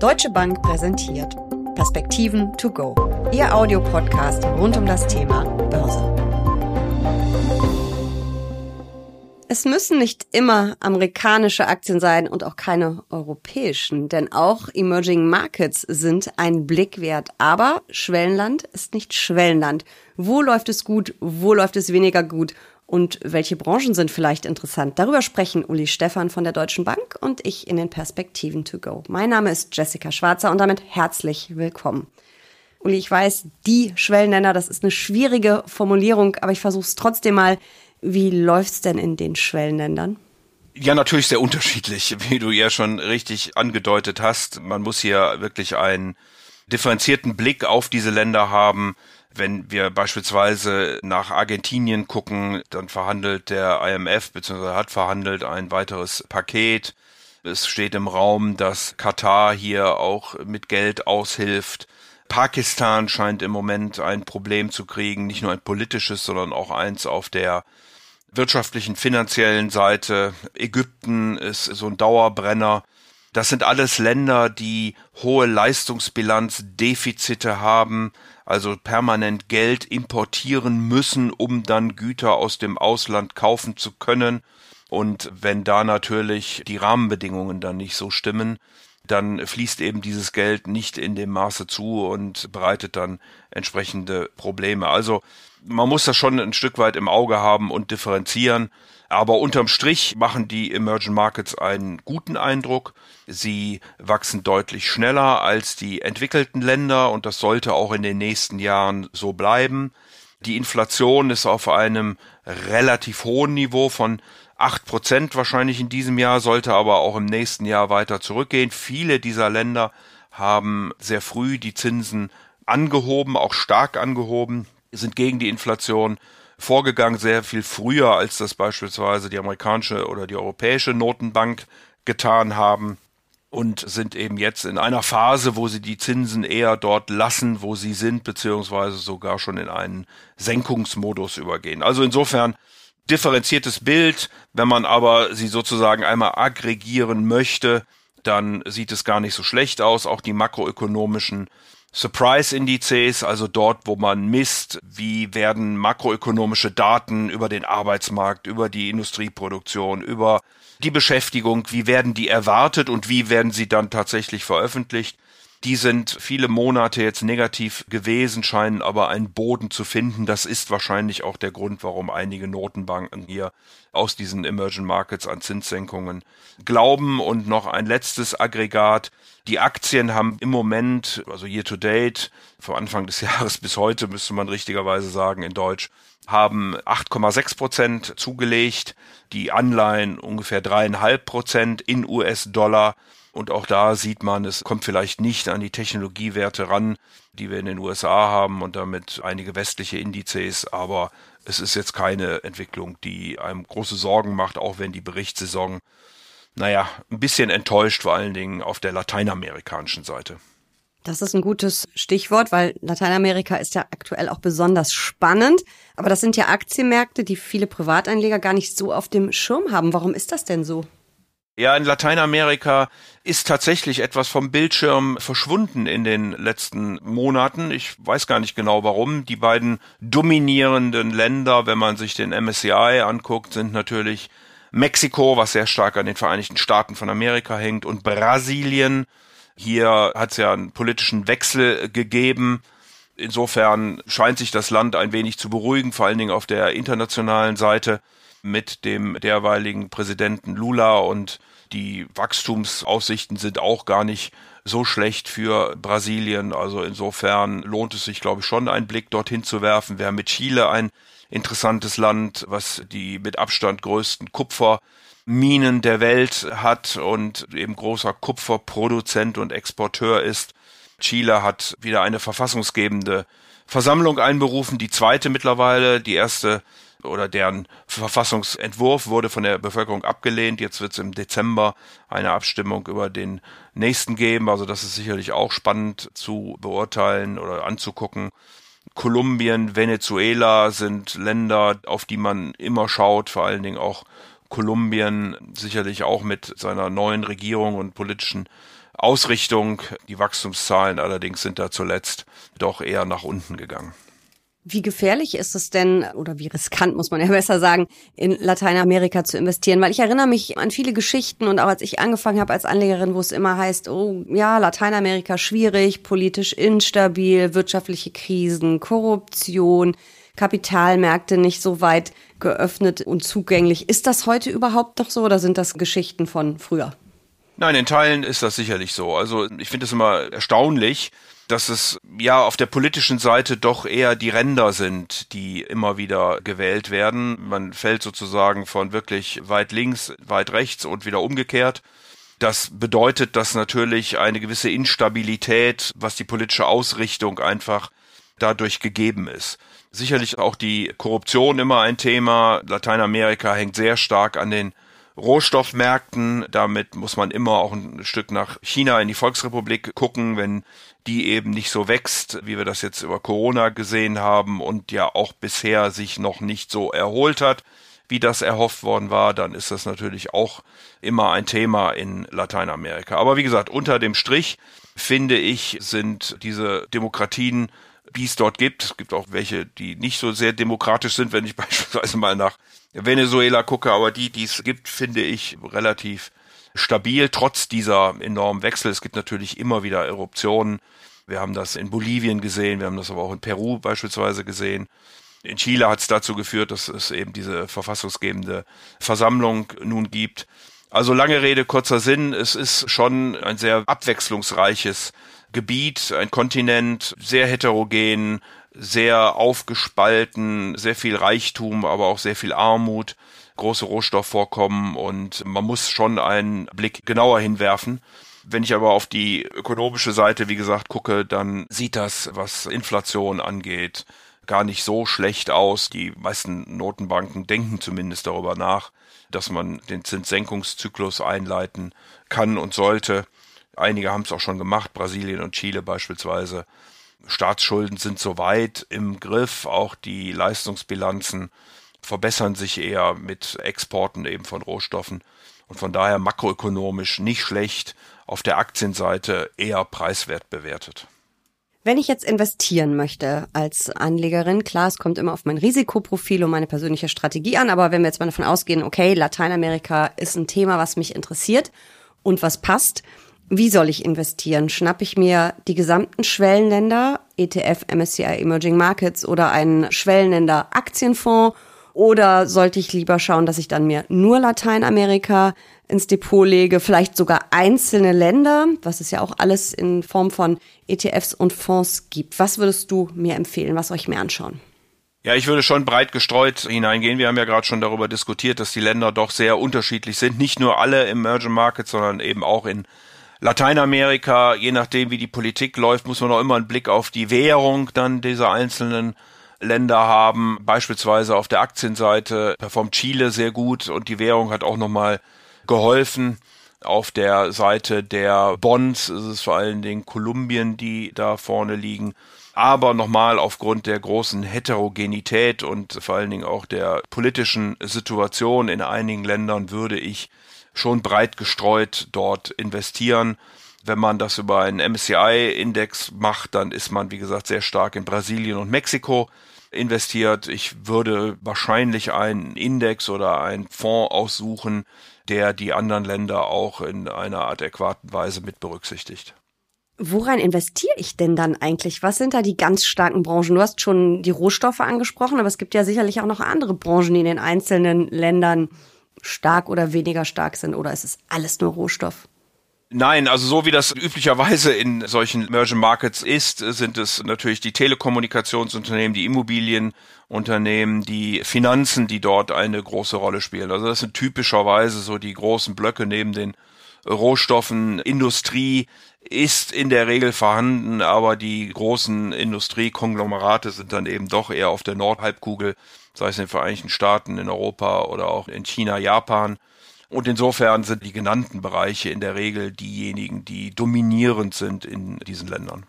Deutsche Bank präsentiert Perspektiven to go. Ihr Audiopodcast rund um das Thema Börse. Es müssen nicht immer amerikanische Aktien sein und auch keine europäischen, denn auch Emerging Markets sind ein Blick wert. Aber Schwellenland ist nicht Schwellenland. Wo läuft es gut? Wo läuft es weniger gut? Und welche Branchen sind vielleicht interessant. Darüber sprechen Uli Stefan von der Deutschen Bank und ich in den Perspektiven to go. Mein Name ist Jessica Schwarzer und damit herzlich willkommen. Uli, ich weiß, die Schwellenländer, das ist eine schwierige Formulierung, aber ich versuche es trotzdem mal. Wie läuft's denn in den Schwellenländern? Ja, natürlich sehr unterschiedlich, wie du ja schon richtig angedeutet hast. Man muss hier wirklich einen differenzierten Blick auf diese Länder haben. Wenn wir beispielsweise nach Argentinien gucken, dann verhandelt der IMF bzw. hat verhandelt ein weiteres Paket. Es steht im Raum, dass Katar hier auch mit Geld aushilft. Pakistan scheint im Moment ein Problem zu kriegen, nicht nur ein politisches, sondern auch eins auf der wirtschaftlichen, finanziellen Seite. Ägypten ist so ein Dauerbrenner. Das sind alles Länder, die hohe Leistungsbilanzdefizite haben, also permanent Geld importieren müssen, um dann Güter aus dem Ausland kaufen zu können. Und wenn da natürlich die Rahmenbedingungen dann nicht so stimmen, dann fließt eben dieses Geld nicht in dem Maße zu und bereitet dann entsprechende Probleme. Also man muss das schon ein Stück weit im Auge haben und differenzieren. Aber unterm Strich machen die Emerging Markets einen guten Eindruck. Sie wachsen deutlich schneller als die entwickelten Länder und das sollte auch in den nächsten Jahren so bleiben. Die Inflation ist auf einem relativ hohen Niveau von acht Prozent wahrscheinlich in diesem Jahr, sollte aber auch im nächsten Jahr weiter zurückgehen. Viele dieser Länder haben sehr früh die Zinsen angehoben, auch stark angehoben, sind gegen die Inflation vorgegangen, sehr viel früher, als das beispielsweise die amerikanische oder die europäische Notenbank getan haben und sind eben jetzt in einer Phase, wo sie die Zinsen eher dort lassen, wo sie sind, beziehungsweise sogar schon in einen Senkungsmodus übergehen. Also insofern differenziertes Bild. Wenn man aber sie sozusagen einmal aggregieren möchte, dann sieht es gar nicht so schlecht aus. Auch die makroökonomischen Surprise-Indizes, also dort, wo man misst, wie werden makroökonomische Daten über den Arbeitsmarkt, über die Industrieproduktion, über die Beschäftigung, wie werden die erwartet und wie werden sie dann tatsächlich veröffentlicht. Die sind viele Monate jetzt negativ gewesen, scheinen aber einen Boden zu finden. Das ist wahrscheinlich auch der Grund, warum einige Notenbanken hier aus diesen Emerging Markets an Zinssenkungen glauben. Und noch ein letztes Aggregat. Die Aktien haben im Moment, also year to date, von Anfang des Jahres bis heute, müsste man richtigerweise sagen in Deutsch, haben 8,6 Prozent zugelegt, die Anleihen ungefähr dreieinhalb Prozent in US-Dollar und auch da sieht man, es kommt vielleicht nicht an die Technologiewerte ran, die wir in den USA haben und damit einige westliche Indizes, aber es ist jetzt keine Entwicklung, die einem große Sorgen macht, auch wenn die Berichtssaison, naja, ein bisschen enttäuscht, vor allen Dingen auf der lateinamerikanischen Seite. Das ist ein gutes Stichwort, weil Lateinamerika ist ja aktuell auch besonders spannend. Aber das sind ja Aktienmärkte, die viele Privateinleger gar nicht so auf dem Schirm haben. Warum ist das denn so? Ja, in Lateinamerika ist tatsächlich etwas vom Bildschirm verschwunden in den letzten Monaten. Ich weiß gar nicht genau warum. Die beiden dominierenden Länder, wenn man sich den MSCI anguckt, sind natürlich Mexiko, was sehr stark an den Vereinigten Staaten von Amerika hängt, und Brasilien. Hier hat es ja einen politischen Wechsel gegeben. Insofern scheint sich das Land ein wenig zu beruhigen, vor allen Dingen auf der internationalen Seite mit dem derweiligen Präsidenten Lula und die Wachstumsaussichten sind auch gar nicht so schlecht für Brasilien. Also insofern lohnt es sich, glaube ich, schon einen Blick dorthin zu werfen. Wir haben mit Chile ein interessantes Land, was die mit Abstand größten Kupferminen der Welt hat und eben großer Kupferproduzent und Exporteur ist. Chile hat wieder eine verfassungsgebende Versammlung einberufen, die zweite mittlerweile, die erste oder deren Verfassungsentwurf wurde von der Bevölkerung abgelehnt. Jetzt wird es im Dezember eine Abstimmung über den nächsten geben. Also das ist sicherlich auch spannend zu beurteilen oder anzugucken. Kolumbien, Venezuela sind Länder, auf die man immer schaut, vor allen Dingen auch Kolumbien sicherlich auch mit seiner neuen Regierung und politischen Ausrichtung. Die Wachstumszahlen allerdings sind da zuletzt doch eher nach unten gegangen. Wie gefährlich ist es denn, oder wie riskant muss man ja besser sagen, in Lateinamerika zu investieren? Weil ich erinnere mich an viele Geschichten und auch als ich angefangen habe als Anlegerin, wo es immer heißt, oh ja, Lateinamerika schwierig, politisch instabil, wirtschaftliche Krisen, Korruption, Kapitalmärkte nicht so weit geöffnet und zugänglich. Ist das heute überhaupt noch so oder sind das Geschichten von früher? Nein, in Teilen ist das sicherlich so. Also ich finde es immer erstaunlich, dass es ja auf der politischen Seite doch eher die Ränder sind, die immer wieder gewählt werden. Man fällt sozusagen von wirklich weit links, weit rechts und wieder umgekehrt. Das bedeutet, dass natürlich eine gewisse Instabilität, was die politische Ausrichtung einfach dadurch gegeben ist. Sicherlich auch die Korruption immer ein Thema. Lateinamerika hängt sehr stark an den Rohstoffmärkten. Damit muss man immer auch ein Stück nach China in die Volksrepublik gucken, wenn die eben nicht so wächst, wie wir das jetzt über Corona gesehen haben und ja auch bisher sich noch nicht so erholt hat, wie das erhofft worden war, dann ist das natürlich auch immer ein Thema in Lateinamerika. Aber wie gesagt, unter dem Strich finde ich, sind diese Demokratien, die es dort gibt, es gibt auch welche, die nicht so sehr demokratisch sind, wenn ich beispielsweise mal nach Venezuela gucke, aber die, die es gibt, finde ich relativ stabil, trotz dieser enormen Wechsel. Es gibt natürlich immer wieder Eruptionen. Wir haben das in Bolivien gesehen, wir haben das aber auch in Peru beispielsweise gesehen. In Chile hat es dazu geführt, dass es eben diese verfassungsgebende Versammlung nun gibt. Also lange Rede, kurzer Sinn, es ist schon ein sehr abwechslungsreiches Gebiet, ein Kontinent, sehr heterogen, sehr aufgespalten, sehr viel Reichtum, aber auch sehr viel Armut, große Rohstoffvorkommen und man muss schon einen Blick genauer hinwerfen. Wenn ich aber auf die ökonomische Seite, wie gesagt, gucke, dann sieht das, was Inflation angeht, gar nicht so schlecht aus. Die meisten Notenbanken denken zumindest darüber nach, dass man den Zinssenkungszyklus einleiten kann und sollte. Einige haben es auch schon gemacht, Brasilien und Chile beispielsweise. Staatsschulden sind soweit im Griff, auch die Leistungsbilanzen verbessern sich eher mit Exporten eben von Rohstoffen und von daher makroökonomisch nicht schlecht, auf der Aktienseite eher preiswert bewertet. Wenn ich jetzt investieren möchte als Anlegerin, klar, es kommt immer auf mein Risikoprofil und meine persönliche Strategie an, aber wenn wir jetzt mal davon ausgehen, okay, Lateinamerika ist ein Thema, was mich interessiert und was passt, wie soll ich investieren? Schnapp ich mir die gesamten Schwellenländer, ETF, MSCI Emerging Markets oder einen Schwellenländer Aktienfonds? Oder sollte ich lieber schauen, dass ich dann mir nur Lateinamerika ins Depot lege, vielleicht sogar einzelne Länder, was es ja auch alles in Form von ETFs und Fonds gibt. Was würdest du mir empfehlen? Was ich mir anschauen? Ja, ich würde schon breit gestreut hineingehen. Wir haben ja gerade schon darüber diskutiert, dass die Länder doch sehr unterschiedlich sind. Nicht nur alle im Emerging Markets, sondern eben auch in Lateinamerika, je nachdem wie die Politik läuft, muss man auch immer einen Blick auf die Währung dann dieser einzelnen Länder haben. Beispielsweise auf der Aktienseite performt Chile sehr gut und die Währung hat auch nochmal geholfen. Auf der Seite der Bonds ist es vor allen Dingen Kolumbien, die da vorne liegen. Aber nochmal aufgrund der großen Heterogenität und vor allen Dingen auch der politischen Situation in einigen Ländern würde ich schon breit gestreut dort investieren. Wenn man das über einen MSCI-Index macht, dann ist man, wie gesagt, sehr stark in Brasilien und Mexiko investiert. Ich würde wahrscheinlich einen Index oder einen Fonds aussuchen, der die anderen Länder auch in einer adäquaten Weise mit berücksichtigt. Woran investiere ich denn dann eigentlich? Was sind da die ganz starken Branchen? Du hast schon die Rohstoffe angesprochen, aber es gibt ja sicherlich auch noch andere Branchen, die in den einzelnen Ländern stark oder weniger stark sind oder ist es alles nur Rohstoff? Nein, also so wie das üblicherweise in solchen Emerging Markets ist, sind es natürlich die Telekommunikationsunternehmen, die Immobilienunternehmen, die Finanzen, die dort eine große Rolle spielen. Also das sind typischerweise so die großen Blöcke neben den Rohstoffen. Industrie ist in der Regel vorhanden, aber die großen Industriekonglomerate sind dann eben doch eher auf der Nordhalbkugel sei es in den Vereinigten Staaten, in Europa oder auch in China, Japan. Und insofern sind die genannten Bereiche in der Regel diejenigen, die dominierend sind in diesen Ländern.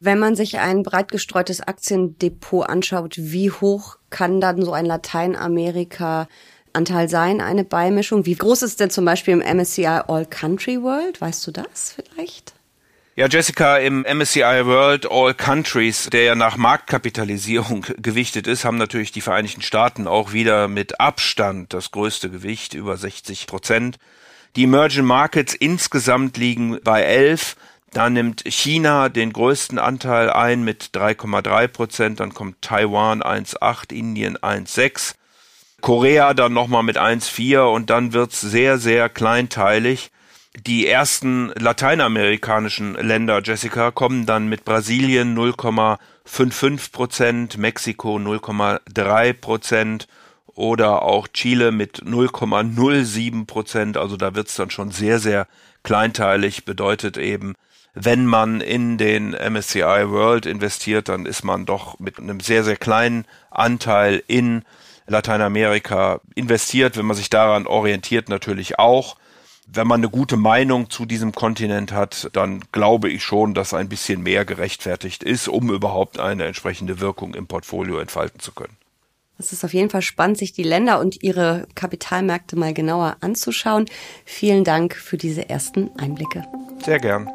Wenn man sich ein breit gestreutes Aktiendepot anschaut, wie hoch kann dann so ein Lateinamerika Anteil sein, eine Beimischung? Wie groß ist denn zum Beispiel im MSCI All Country World? Weißt du das vielleicht? Ja, Jessica, im MSCI World All Countries, der ja nach Marktkapitalisierung gewichtet ist, haben natürlich die Vereinigten Staaten auch wieder mit Abstand das größte Gewicht, über 60 Prozent. Die Emerging Markets insgesamt liegen bei 11. Da nimmt China den größten Anteil ein mit 3,3 Prozent, dann kommt Taiwan 1,8, Indien 1,6, Korea dann nochmal mit 1,4 und dann wird's sehr, sehr kleinteilig. Die ersten lateinamerikanischen Länder, Jessica, kommen dann mit Brasilien 0,55 Prozent, Mexiko 0,3 Prozent oder auch Chile mit 0,07 Prozent. Also da wird's dann schon sehr, sehr kleinteilig. Bedeutet eben, wenn man in den MSCI World investiert, dann ist man doch mit einem sehr, sehr kleinen Anteil in Lateinamerika investiert. Wenn man sich daran orientiert, natürlich auch wenn man eine gute Meinung zu diesem Kontinent hat, dann glaube ich schon, dass ein bisschen mehr gerechtfertigt ist, um überhaupt eine entsprechende Wirkung im Portfolio entfalten zu können. Es ist auf jeden Fall spannend, sich die Länder und ihre Kapitalmärkte mal genauer anzuschauen. Vielen Dank für diese ersten Einblicke. Sehr gern.